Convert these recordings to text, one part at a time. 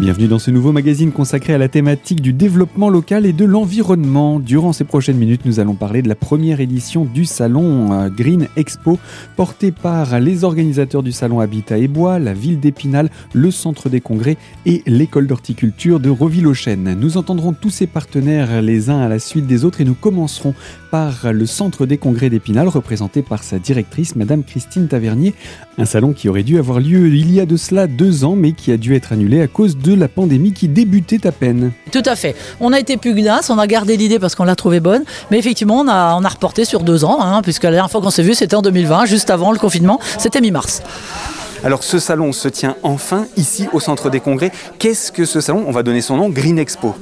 Bienvenue dans ce nouveau magazine consacré à la thématique du développement local et de l'environnement. Durant ces prochaines minutes, nous allons parler de la première édition du salon euh, Green Expo, porté par les organisateurs du salon Habitat et Bois, la ville d'Épinal, le centre des congrès et l'école d'horticulture de Roville-aux-Chênes. Nous entendrons tous ces partenaires les uns à la suite des autres et nous commencerons par le centre des congrès d'Épinal, représenté par sa directrice, Madame Christine Tavernier. Un salon qui aurait dû avoir lieu il y a de cela deux ans, mais qui a dû être annulé à cause de de la pandémie qui débutait à peine. Tout à fait. On a été pugnace, on a gardé l'idée parce qu'on l'a trouvée bonne, mais effectivement, on a, on a reporté sur deux ans, hein, puisque la dernière fois qu'on s'est vu, c'était en 2020, juste avant le confinement, c'était mi-mars. Alors ce salon se tient enfin ici au centre des congrès. Qu'est-ce que ce salon? On va donner son nom, Green Expo.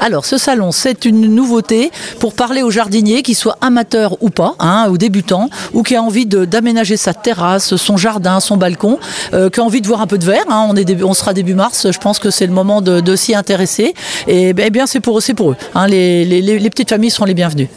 Alors ce salon, c'est une nouveauté pour parler aux jardiniers, qui soient amateurs ou pas, hein, ou débutants, ou qui a envie d'aménager sa terrasse, son jardin, son balcon, euh, qui a envie de voir un peu de verre. Hein. on, sera début mars, je pense que c'est le moment de, s'y intéresser. Et eh bien c'est pour, pour eux. Hein. les, les petites familles seront les bienvenues.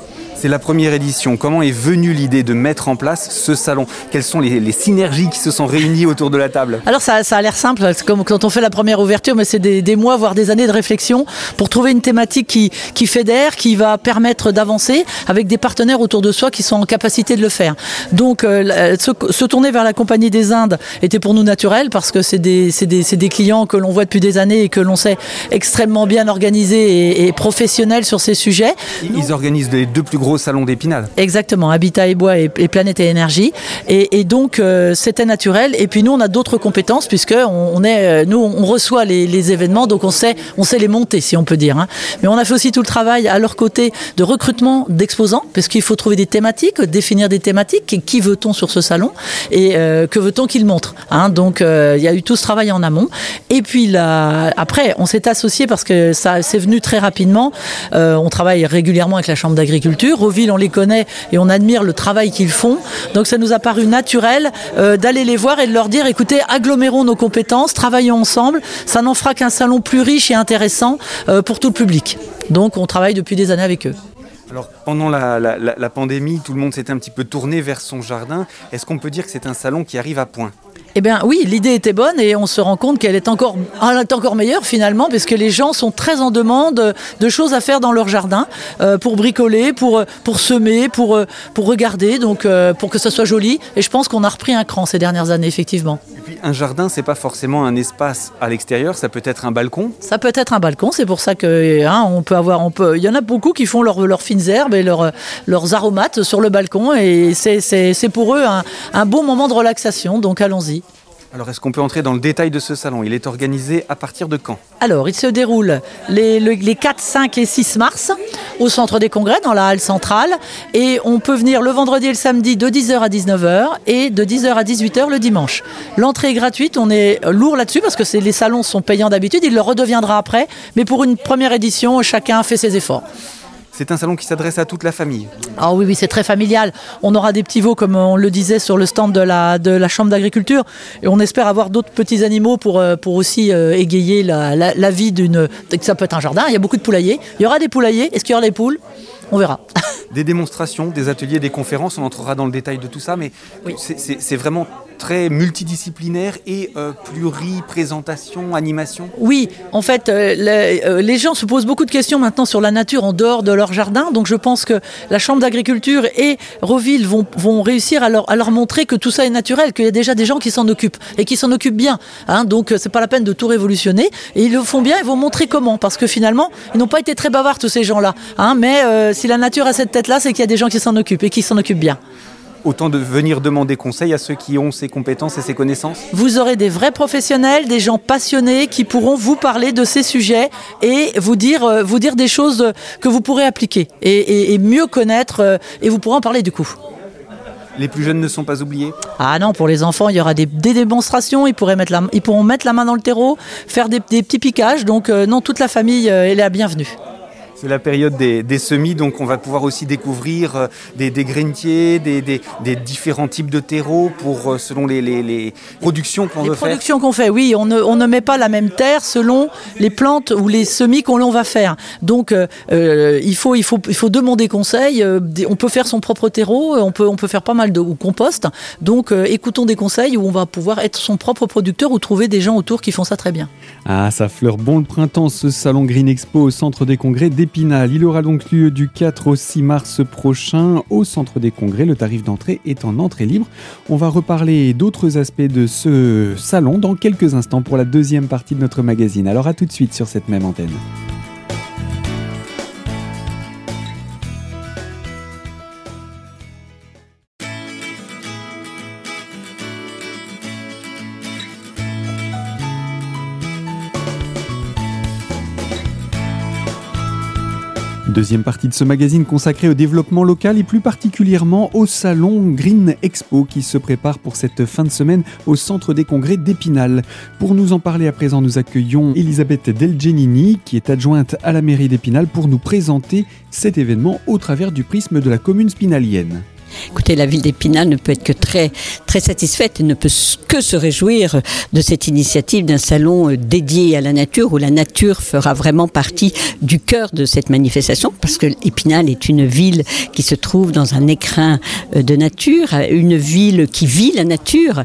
C'est la première édition. Comment est venue l'idée de mettre en place ce salon? Quelles sont les, synergies qui se sont réunies autour de la table? Alors ça, a l'air simple, comme quand on fait la première ouverture, mais c'est des, mois, voire des années de réflexion pour trouver une thématique qui, qui fédère, qui va permettre d'avancer avec des partenaires autour de soi qui sont en capacité de le faire. Donc euh, se, tourner vers la Compagnie des Indes était pour nous naturel parce que c'est des, des, des, clients que l'on voit depuis des années et que l'on sait extrêmement bien organisés et, professionnels sur ces sujets. Ils organisent les deux plus gros gros salon d'Épinal. Exactement, Habitat et Bois et, Planète et Énergie. Et, donc, euh, c'était naturel. Et puis, nous, on a d'autres compétences, puisque on, est, euh, nous, on reçoit les, événements, donc on sait, on sait les monter, si on peut dire. Hein. Mais on a fait aussi tout le travail à leur côté de recrutement d'exposants, parce qu'il faut trouver des thématiques, définir des thématiques. Qui veut-on sur ce salon Et euh, que veut-on qu'ils montrent hein. Donc, il y a eu tout ce travail en amont. Et puis, là, après, on s'est associé parce que ça c'est venu très rapidement. on travaille régulièrement avec la Chambre d'agriculture. Roville, on les connaît et on admire le travail qu'ils font. Donc ça nous a paru naturel euh, d'aller les voir et de leur dire écoutez, agglomérons nos compétences, travaillons ensemble. Ça n'en fera qu'un salon plus riche et intéressant euh, pour tout le public. Donc on travaille depuis des années avec eux. Alors pendant la, pandémie, tout le monde s'était un petit peu tourné vers son jardin. Est-ce qu'on peut dire que c'est un salon qui arrive à point? Eh bien oui, l'idée était bonne et on se rend compte qu'elle est encore, est encore meilleure finalement parce que les gens sont très en demande de choses à faire dans leur jardin euh, pour bricoler, pour, pour semer, pour, euh, pour regarder, donc euh, pour que ça soit joli. Et je pense qu'on a repris un cran ces dernières années effectivement. Un jardin, c'est pas forcément un espace à l'extérieur, ça peut être un balcon. Ça peut être un balcon, c'est pour ça que hein, on peut avoir, il y en a beaucoup qui font leurs fines herbes et leurs, leurs aromates sur le balcon et c'est pour eux un, un bon moment de relaxation. Donc allons-y. Alors, est-ce qu'on peut entrer dans le détail de ce salon? Il est organisé à partir de quand? Alors, il se déroule les, 4, 5 et 6 mars au centre des congrès, dans la halle centrale. Et on peut venir le vendredi et le samedi de 10h à 19h et de 10h à 18h le dimanche. L'entrée est gratuite, on est lourd là-dessus parce que les salons sont payants d'habitude. Il le redeviendra après. Mais pour une première édition, chacun fait ses efforts. C'est un salon qui s'adresse à toute la famille. Ah oui, oui, c'est très familial. On aura des petits veaux, comme on le disait, sur le stand de la, de la Chambre d'agriculture. Et on espère avoir d'autres petits animaux pour, euh, pour aussi euh, égayer la, la, vie d'une. Ça peut être un jardin, il y a beaucoup de poulaillers. Il y aura des poulaillers. Est-ce qu'il y aura des poules? On verra. des démonstrations, des ateliers, des conférences, on entrera dans le détail de tout ça, mais c'est vraiment très multidisciplinaire et euh, pluri-présentation, animation? Oui, en fait, euh, euh, les, gens se posent beaucoup de questions maintenant sur la nature en dehors de leur jardin. Donc je pense que la Chambre d'agriculture et Roville vont, réussir à leur, montrer que tout ça est naturel, qu'il y a déjà des gens qui s'en occupent et qui s'en occupent bien. Hein. donc c'est pas la peine de tout révolutionner. Et ils le font bien, ils vont montrer comment. Parce que finalement, ils n'ont pas été très bavards tous ces gens-là. Hein. mais si la nature a cette tête-là, c'est qu'il y a des gens qui s'en occupent et qui s'en occupent bien autant de venir demander conseil à ceux qui ont ces compétences et ces connaissances Vous aurez des vrais professionnels, des gens passionnés qui pourront vous parler de ces sujets et vous dire, euh, vous dire des choses que vous pourrez appliquer et, mieux connaître euh, et vous pourrez en parler du coup. Les plus jeunes ne sont pas oubliés Ah non, pour les enfants, il y aura des, démonstrations, ils, pourraient mettre la, ils pourront mettre la main dans le terreau, faire des, petits piquages, donc euh, non, toute la famille est la bienvenue. C'est la période des, semis, donc on va pouvoir aussi découvrir euh, des, des grainiers, des, différents types de terreaux pour, euh, selon les, productions qu'on veut faire. Les productions qu'on fait, oui. On ne, met pas la même terre selon les plantes ou les semis qu'on va faire. Donc euh, il, faut, il, faut, il faut demander conseil. on peut faire son propre terreau, on peut, on peut faire pas mal de compost. Donc écoutons des conseils où on va pouvoir être son propre producteur ou trouver des gens autour qui font ça très bien. Ah, ça fleure bon le printemps, ce salon Green Expo au centre des congrès des il aura donc lieu du 4 au 6 mars prochain au Centre des Congrès. Le tarif d'entrée est en entrée libre. On va reparler d'autres aspects de ce salon dans quelques instants pour la deuxième partie de notre magazine. Alors à tout de suite sur cette même antenne. Deuxième partie de ce magazine consacré au développement local et plus particulièrement au salon Green Expo qui se prépare pour cette fin de semaine au centre des congrès d'Épinal. Pour nous en parler à présent, nous accueillons Elisabeth Delgenini qui est adjointe à la mairie d'Épinal pour nous présenter cet événement au travers du prisme de la commune spinalienne. Écoutez, la ville d'Épinal ne peut être que très, très satisfaite et ne peut que se réjouir de cette initiative d'un salon euh, dédié à la nature où la nature fera vraiment partie du cœur de cette manifestation parce que Épinal est une ville qui se trouve dans un écrin euh, de nature, une ville qui vit la nature.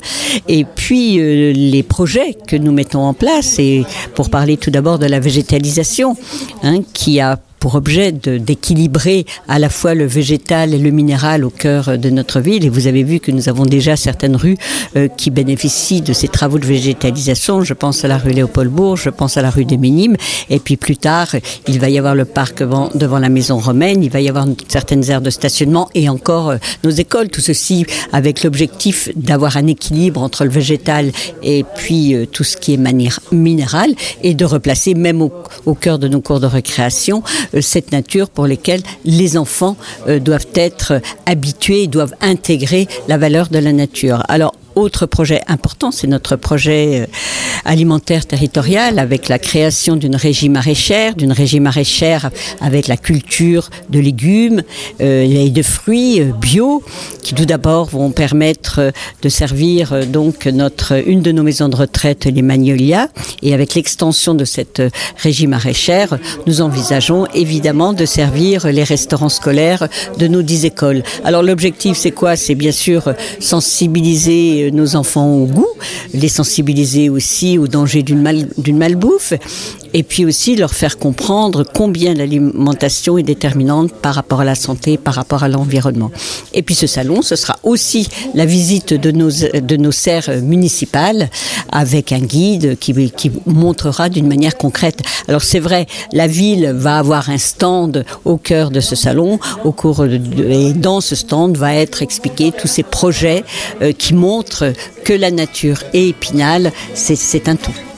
Et puis euh, les projets que nous mettons en place et pour parler tout d'abord de la végétalisation hein, qui a pour objet d'équilibrer à la fois le végétal et le minéral au cœur de notre ville. Et vous avez vu que nous avons déjà certaines rues euh, qui bénéficient de ces travaux de végétalisation. Je pense à la rue Léopold-Bourg, je pense à la rue des Minimes. Et puis plus tard, il va y avoir le parc devant, la maison romaine, il va y avoir certaines aires de stationnement et encore euh, nos écoles. Tout ceci avec l'objectif d'avoir un équilibre entre le végétal et puis euh, tout ce qui est minéral et de replacer même au, au cœur de nos cours de récréation cette nature pour lesquelles les enfants euh, doivent être habitués, doivent intégrer la valeur de la nature. Autre projet important, c'est notre projet euh, alimentaire territorial avec la création d'une régie maraîchère, d'une régie maraîchère avec la culture de légumes euh, et de fruits euh, bio, qui tout d'abord vont permettre de servir donc notre une de nos maisons de retraite, les Magnolias, et avec l'extension de cette régie maraîchère, nous envisageons évidemment de servir les restaurants scolaires de nos dix écoles. Alors l'objectif, c'est quoi? C'est bien sûr sensibiliser nos enfants au goût, les sensibiliser aussi au danger d'une mal, malbouffe, et puis aussi leur faire comprendre combien l'alimentation est déterminante par rapport à la santé, par rapport à l'environnement. Et puis ce salon, ce sera aussi la visite de nos, de nos serres municipales avec un guide qui, qui montrera d'une manière concrète. Alors c'est vrai, la ville va avoir un stand au cœur de ce salon, au cours et dans ce stand va être expliqué tous ces projets euh, qui que la nature et Épinal, c'est un tout.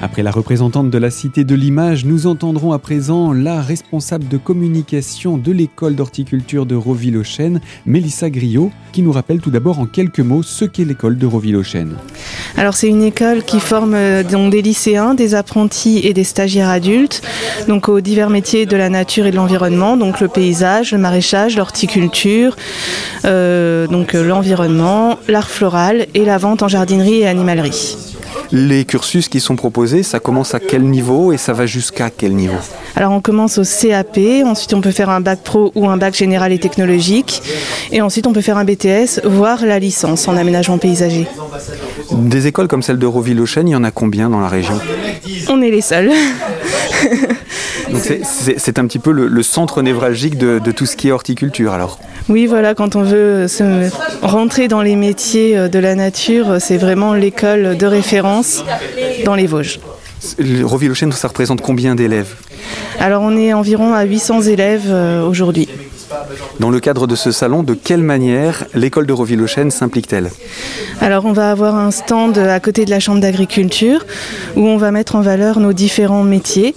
Après la représentante de la Cité de l'Image, nous entendrons à présent la responsable de communication de l'école d'horticulture de Roville-aux-Chênes, Mélissa Griot, qui nous rappelle tout d'abord en quelques mots ce qu'est l'école de Roville-aux-Chênes. Alors c'est une école qui forme euh, des lycéens, des apprentis et des stagiaires adultes, donc aux divers métiers de la nature et de l'environnement, donc le paysage, le maraîchage, l'horticulture, euh, donc euh, l'environnement, l'art floral et la vente en jardinerie et animalerie. Les cursus qui sont proposés, ça commence à quel niveau et ça va jusqu'à quel niveau Alors on commence au CAP, ensuite on peut faire un bac pro ou un bac général et technologique, et ensuite on peut faire un BTS, voire la licence en aménagement paysager. Des écoles comme celle de Roville-aux-Chênes, il y en a combien dans la région? On est les seuls. c'est un petit peu le, centre névralgique de, tout ce qui est horticulture alors Oui, voilà, quand on veut se rentrer dans les métiers euh, de la nature, c'est vraiment l'école de référence dans les Vosges. roville aux ça représente combien d'élèves? Alors on est environ à 800 élèves euh, aujourd'hui. Dans le cadre de ce salon, de quelle manière l'école de Roville-aux-Chênes s'implique-t-elle? Alors on va avoir un stand à côté de la chambre d'agriculture où on va mettre en valeur nos différents métiers.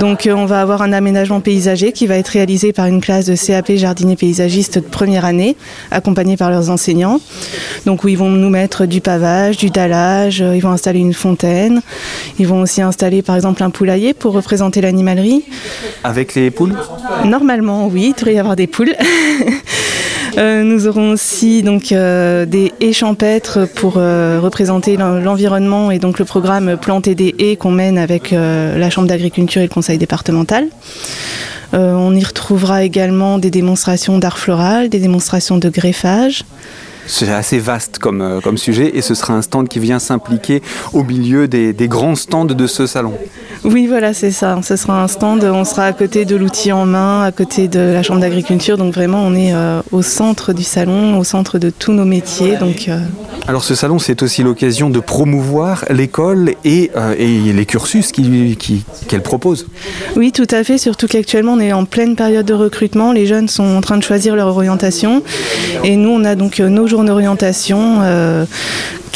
Donc euh, on va avoir un aménagement paysager qui va être réalisé par une classe de CAP jardinier paysagiste de première année, accompagnée par leurs enseignants. Donc où ils vont nous mettre du pavage, du dallage, euh, ils vont installer une fontaine, ils vont aussi installer par exemple un poulailler pour représenter l'animalerie. Avec les poules? Normalement oui, il devrait y avoir des poules. Euh, nous aurons aussi donc euh, des haies champêtres pour euh, représenter l'environnement et donc le programme planter des haies qu'on mène avec la Chambre d'agriculture et le Conseil départemental. on y retrouvera également des démonstrations d'art floral, des démonstrations de greffage. C'est assez vaste comme, comme sujet et ce sera un stand qui vient s'impliquer au milieu des, des grands stands de ce salon. Oui, voilà, c'est ça. Ce sera un stand. On sera à côté de l'outil en main, à côté de la chambre d'agriculture. Donc vraiment, on est euh, au centre du salon, au centre de tous nos métiers. Donc, euh, Alors ce salon, c'est aussi l'occasion de promouvoir l'école et, euh, et, les cursus qu'elle qui, propose. Oui, tout à fait. Surtout qu'actuellement, on est en pleine période de recrutement. Les jeunes sont en train de choisir leur orientation. Et nous, on a donc nos jours d'orientation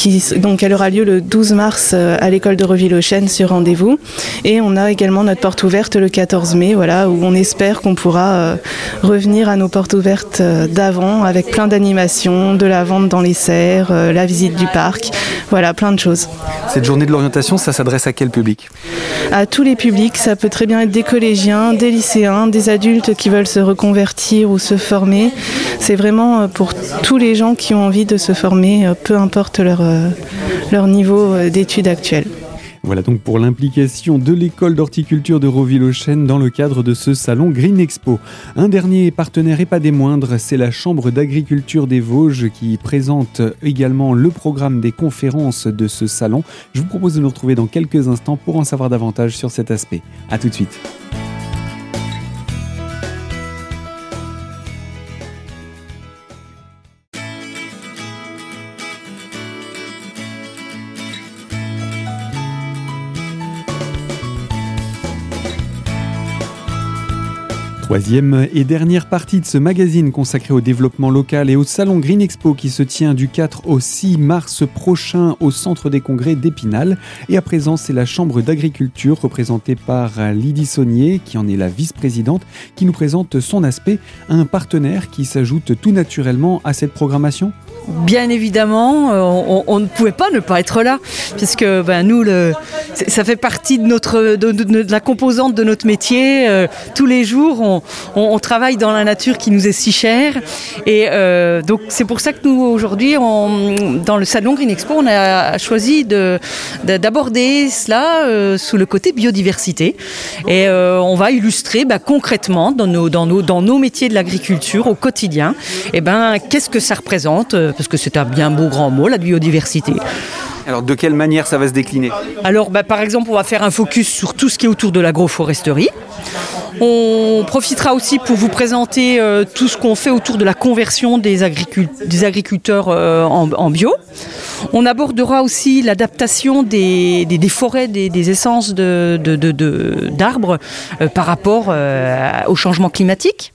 qui donc elle aura lieu le 12 mars euh, à l'école de Reville-aux-Chênes sur rendez-vous. Et on a également notre porte ouverte le 14 mai, voilà, où on espère qu'on pourra euh, revenir à nos portes ouvertes euh, d'avant avec plein d'animations, de la vente dans les serres, la visite du parc, voilà, plein de choses. Cette journée de l'orientation, ça s'adresse à quel public? À tous les publics, ça peut très bien être des collégiens, des lycéens, des adultes qui veulent se reconvertir ou se former. C'est vraiment pour tous les gens qui ont envie de se former, peu importe leur euh, leur niveau euh, d'études actuelles. Voilà donc pour l'implication de l'école d'horticulture de Roville-aux-Chênes dans le cadre de ce salon Green Expo. Un dernier partenaire et pas des moindres, c'est la Chambre d'agriculture des Vosges qui présente également le programme des conférences de ce salon. Je vous propose de nous retrouver dans quelques instants pour en savoir davantage sur cet aspect. A tout de suite. Troisième et dernière partie de ce magazine consacré au développement local et au salon Green Expo qui se tient du 4 au 6 mars prochain au centre des congrès d'Épinal. Et à présent, c'est la Chambre d'agriculture représentée par Lydie Saunier, qui en est la vice-présidente, qui nous présente son aspect, un partenaire qui s'ajoute tout naturellement à cette programmation Bien évidemment, euh, on, ne pouvait pas ne pas être là, puisque ben, nous, ça fait partie de, notre, de, la composante de notre métier. Euh, tous les jours, on, travaille dans la nature qui nous est si chère. Et euh, donc, c'est pour ça que nous, aujourd'hui, dans le salon Green Expo, on a choisi d'aborder cela sous le côté biodiversité. Et on va illustrer ben, concrètement dans nos, dans, nos, dans nos métiers de l'agriculture au quotidien, et ben, qu'est-ce que ça représente parce que c'est un bien beau grand mot, la biodiversité. Alors de quelle manière ça va se décliner? Alors bah, par exemple on va faire un focus sur tout ce qui est autour de l'agroforesterie. On profitera aussi pour vous présenter euh, tout ce qu'on fait autour de la conversion des, agriculteurs euh, en, bio. On abordera aussi l'adaptation des, forêts, des, essences d'arbres euh, par rapport au changement climatique.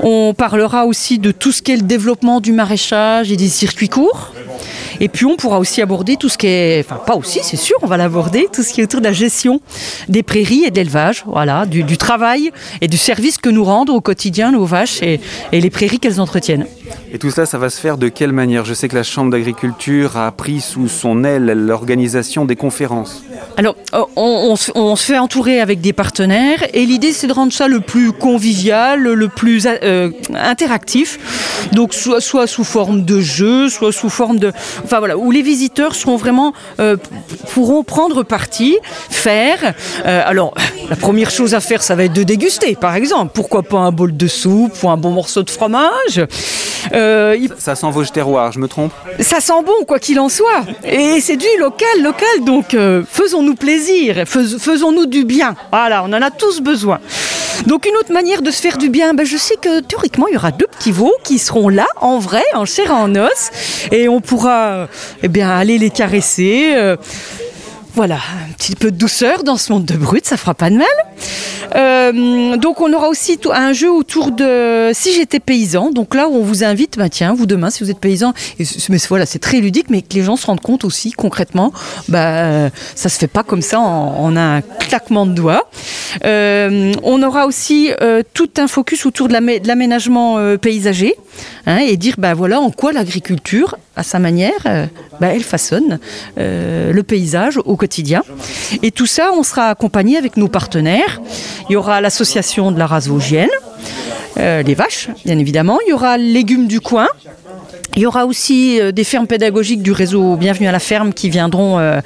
On parlera aussi de tout ce qui est le développement du maraîchage et des circuits courts. Et puis on pourra aussi aborder tout ce qui est, enfin pas aussi, c'est sûr, on va l'aborder, tout ce qui est autour de la gestion des prairies et de l'élevage, voilà, du, travail et du service que nous rendent au quotidien nos vaches et, les prairies qu'elles entretiennent. Et tout ça, ça va se faire de quelle manière? Je sais que la Chambre d'agriculture a pris sous son aile l'organisation des conférences. Alors, euh, on, se fait entourer avec des partenaires et l'idée, c'est de rendre ça le plus convivial, le plus euh, interactif. Donc, soit, soit sous forme de jeu, soit sous forme de, enfin voilà, où les visiteurs seront vraiment euh, pourront prendre parti, faire. Euh, alors, la première chose à faire, ça va être de déguster, par exemple. Pourquoi pas un bol de soupe ou un bon morceau de fromage euh, Ça sent vos terroirs, je me trompe Ça sent bon, quoi qu'il en soit. Et c'est du local, local. Donc, faisons-nous plaisir, faisons-nous du bien. Voilà, on en a tous besoin. Donc une autre manière de se faire du bien, ben, je sais que théoriquement il y aura deux petits veaux qui seront là en vrai, en chair et en os, et on pourra eh bien, aller les caresser. Euh, Voilà, un petit peu de douceur dans ce monde de brut, ça fera pas de mal. Euh, donc on aura aussi un jeu autour de si j'étais paysan. Donc là on vous invite, bah tiens, vous demain si vous êtes paysan, et, mais voilà, c'est très ludique, mais que les gens se rendent compte aussi concrètement, bah ça se fait pas comme ça en, un claquement de doigts. Euh, on aura aussi euh, tout un focus autour de l'aménagement paysager hein, et dire bah voilà en quoi l'agriculture à sa manière, bah, elle façonne le paysage au quotidien. Et tout ça, on sera accompagné avec nos partenaires. Il y aura l'association de la race vosgienne, euh, les vaches, bien évidemment. Il y aura légumes du coin. Il y aura aussi euh, des fermes pédagogiques du réseau Bienvenue à la ferme qui viendront euh,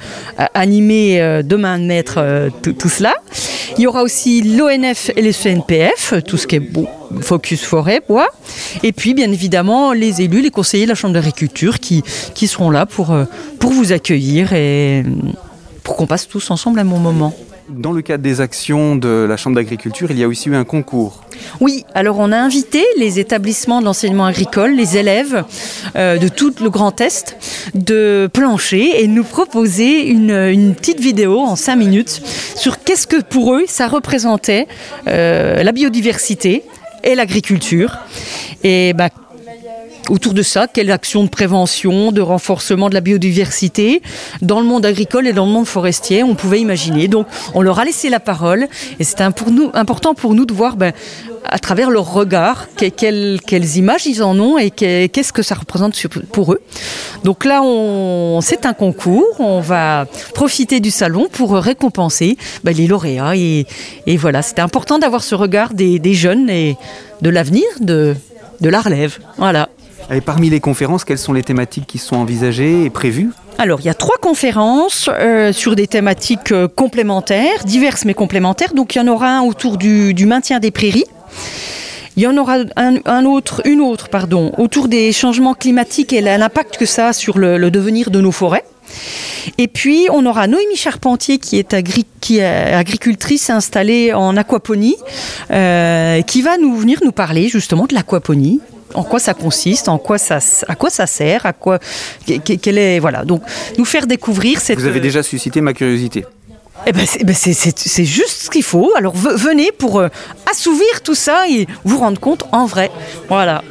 animer de main de maître tout, cela. Il y aura aussi l'ONF et les CNPF, tout ce qui est focus forêt, bois. Et puis, bien évidemment, les élus, les conseillers de la Chambre d'agriculture qui, qui seront là pour, pour vous accueillir et pour qu'on passe tous ensemble un bon moment. Dans le cadre des actions de la Chambre d'agriculture, il y a aussi eu un concours. Oui, alors on a invité les établissements de l'enseignement agricole, les élèves euh, de tout le Grand Est, de plancher et nous proposer une, petite vidéo en cinq minutes sur qu'est-ce que pour eux ça représentait euh, la biodiversité et l'agriculture. Et bah, autour de ça, quelle action de prévention, de renforcement de la biodiversité? Dans le monde agricole et dans le monde forestier on pouvait imaginer. Donc on leur a laissé la parole et c'est important pour nous de voir ben, à travers leur regard quelles, images ils en ont et qu'est-ce que ça représente pour eux. Donc là, c'est un concours, on va profiter du salon pour récompenser ben, les lauréats et, voilà, c'était important d'avoir ce regard des, jeunes et de l'avenir de, de la relève. Voilà. Et parmi les conférences, quelles sont les thématiques qui sont envisagées et prévues? Alors, il y a trois conférences euh, sur des thématiques euh, complémentaires, diverses mais complémentaires. Donc, il y en aura un autour du, maintien des prairies. Il y en aura un, autre, une autre pardon, autour des changements climatiques et l'impact que ça a sur le, devenir de nos forêts. Et puis, on aura Noémie Charpentier, qui est, agricultrice installée en aquaponie, euh, qui va nous venir nous parler justement de l'aquaponie, en quoi ça consiste, en quoi ça, à quoi ça sert, à quoi, quelle est, voilà. Donc, nous faire découvrir cette. Vous avez déjà suscité ma curiosité. Eh ben, c'est ben juste ce qu'il faut. Alors venez pour euh, assouvir tout ça et vous rendre compte en vrai. Voilà.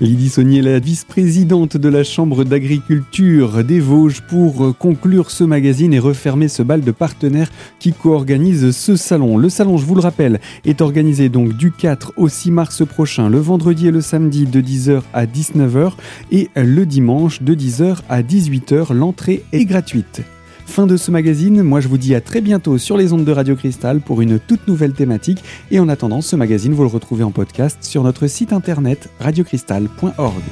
Lydie Saunier, la vice-présidente de la Chambre d'agriculture des Vosges, pour conclure ce magazine et refermer ce bal de partenaires qui co-organise ce salon. Le salon, je vous le rappelle, est organisé donc du 4 au 6 mars prochain, le vendredi et le samedi de 10h à 19h et le dimanche de 10h à 18h. L'entrée est gratuite. Fin de ce magazine, moi je vous dis à très bientôt sur les ondes de Radio Cristal pour une toute nouvelle thématique et en attendant ce magazine vous le retrouvez en podcast sur notre site internet radiocristal.org.